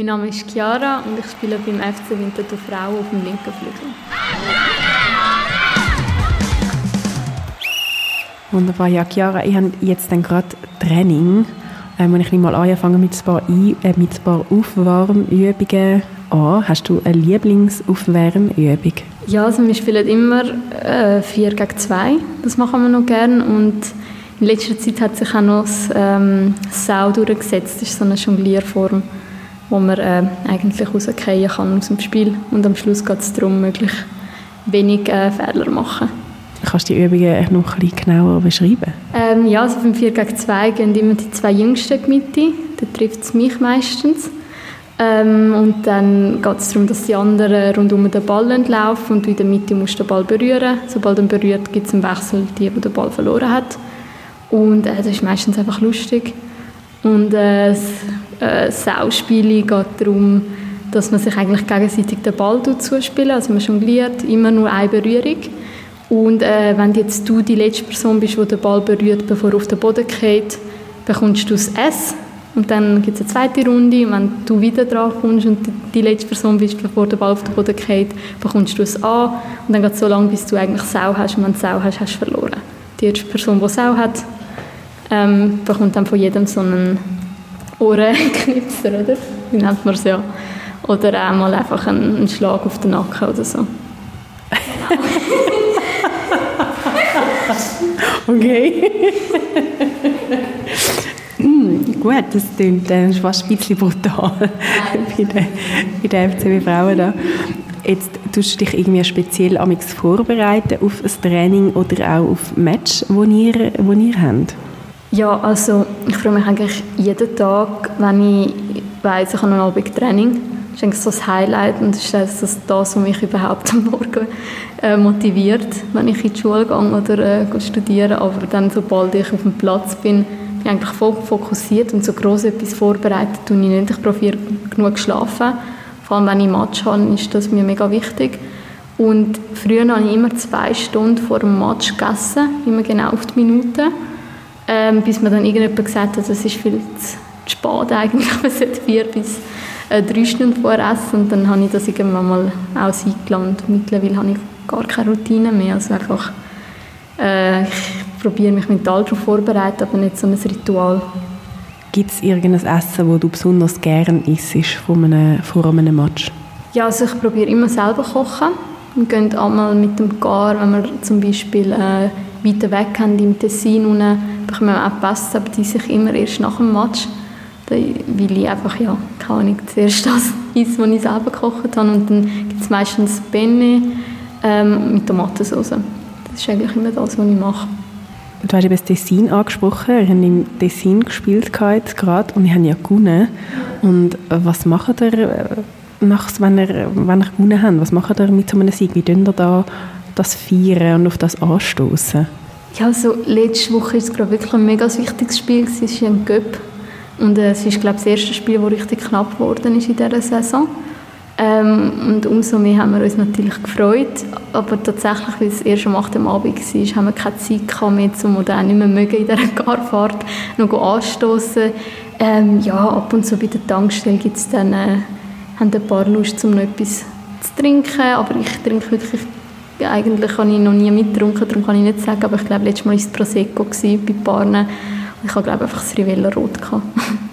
Mein Name ist Chiara und ich spiele beim FC Winterthur Frauen auf dem linken Flügel. Wunderbar, ja Chiara, ich habe jetzt dann gerade Training, ähm, und ich nehme mal anfange mit ein paar, ein, äh, mit ein paar Aufwärmübungen an. Hast du eine Lieblingsaufwärmübung? Ja, also wir spielen immer äh, 4 gegen 2, das machen wir noch gerne und in letzter Zeit hat sich auch noch das ähm, Sau durchgesetzt, das ist so eine Jonglierform wo man äh, eigentlich rausgehen kann aus dem Spiel. Und am Schluss geht es darum, möglichst wenig äh, Fehler machen. Kannst du die Übungen noch ein bisschen genauer beschreiben? Ähm, ja, also beim 4 gegen 2 gehen immer die zwei Jüngsten in die Mitte. Da trifft es mich meistens. Ähm, und dann geht es darum, dass die anderen rund um den Ball laufen und in der Mitte musst du den Ball berühren. Sobald er berührt, gibt es einen Wechsel, die, die den Ball verloren hat. Und äh, das ist meistens einfach lustig. Und äh, das äh, Sauspiele geht darum, dass man sich eigentlich gegenseitig den Ball zuspielt. Also man jongliert, immer nur eine Berührung. Und äh, wenn jetzt du die letzte Person bist, die den Ball berührt, bevor er auf den Boden geht, bekommst du das S. Und dann gibt es eine zweite Runde. Und wenn du wieder dran kommst und die letzte Person bist, bevor der Ball auf den Boden geht, bekommst du das A. Und dann geht es so lange, bis du eigentlich Sau hast. Und wenn du Sau hast, hast du verloren. Die erste Person, die Sau hat, ähm, bekommt dann von jedem so einen Ohrenknipser, oder? Wie nennt man es ja? Oder einmal einfach einen, einen Schlag auf den Nacken oder so. okay. mm, gut, das klingt äh, fast ein bisschen brutal bei den, bei den FCB Frauen da. Jetzt tust du dich irgendwie speziell vorbereiten auf ein Training oder auch auf Match, das ihr, wo ihr habt? Ja, also ich freue mich eigentlich jeden Tag, wenn ich weiss, ich habe einen Abend Training. Das ist eigentlich so das Highlight und das ist das, das was mich überhaupt am Morgen äh, motiviert, wenn ich in die Schule gehe oder äh, studiere. Aber dann, sobald ich auf dem Platz bin, bin ich eigentlich voll fokussiert und so groß etwas vorbereitet tue ich nicht. Ich probiere genug schlafen. Vor allem, wenn ich Match habe, ist das mir mega wichtig. Und früher habe ich immer zwei Stunden vor dem Match gegessen, immer genau auf die Minute ähm, bis mir dann irgendjemand gesagt hat, das ist viel zu spät eigentlich, man sollte vier bis äh, drei Stunden vorher essen und dann habe ich das irgendwann mal auch sein Mittlerweile habe ich gar keine Routine mehr, also einfach äh, ich probiere mich mental darauf vorzubereiten, aber nicht so ein Ritual. Gibt es irgendein Essen, das du besonders gerne isst vor einem, vor einem Match? Ja, also ich probiere immer selber kochen. Wir gehen einmal mit dem Gar, wenn wir zum Beispiel äh, weiter weg haben, im Tessin unten, bekommen wir auch Pasta, aber die sich immer erst nach dem Match. Weil ich einfach, ja, keine Ahnung, zuerst das esse, was ich selber gekocht habe. Und dann gibt es meistens Penne ähm, mit Tomatensauce. Das ist eigentlich immer das, was ich mache. Du hast eben das Tessin angesprochen. Ich habe im Tessin gespielt gerade und ich habe ja gewonnen. Und was macht ihr, äh, wenn ihr, wenn ihr gewonnen habt? Was macht ihr mit so einem Sieg? Wie tun ihr da das feiern und auf das anstoßen? Ja, also letzte Woche war es gerade wirklich ein mega wichtiges Spiel. Es war ein Göpp. Und äh, es ist, glaube das erste Spiel, das richtig knapp geworden ist in dieser Saison. Ähm, und umso mehr haben wir uns natürlich gefreut. Aber tatsächlich, weil es erst am 8. Abend war, haben wir keine Zeit mehr, um dann nicht mehr mögen in dieser Garfahrt noch anstoßen. Ähm, ja, ab und zu bei der Tankstelle gibt es dann äh, haben ein paar Lust, um noch etwas zu trinken. Aber ich trinke wirklich eigentlich habe ich noch nie mitgetrunken, darum kann ich nicht sagen, aber ich glaube, letztes Mal war es Prosecco bei Paaren. Ich habe, glaube einfach das Rivella Rot. Gehabt.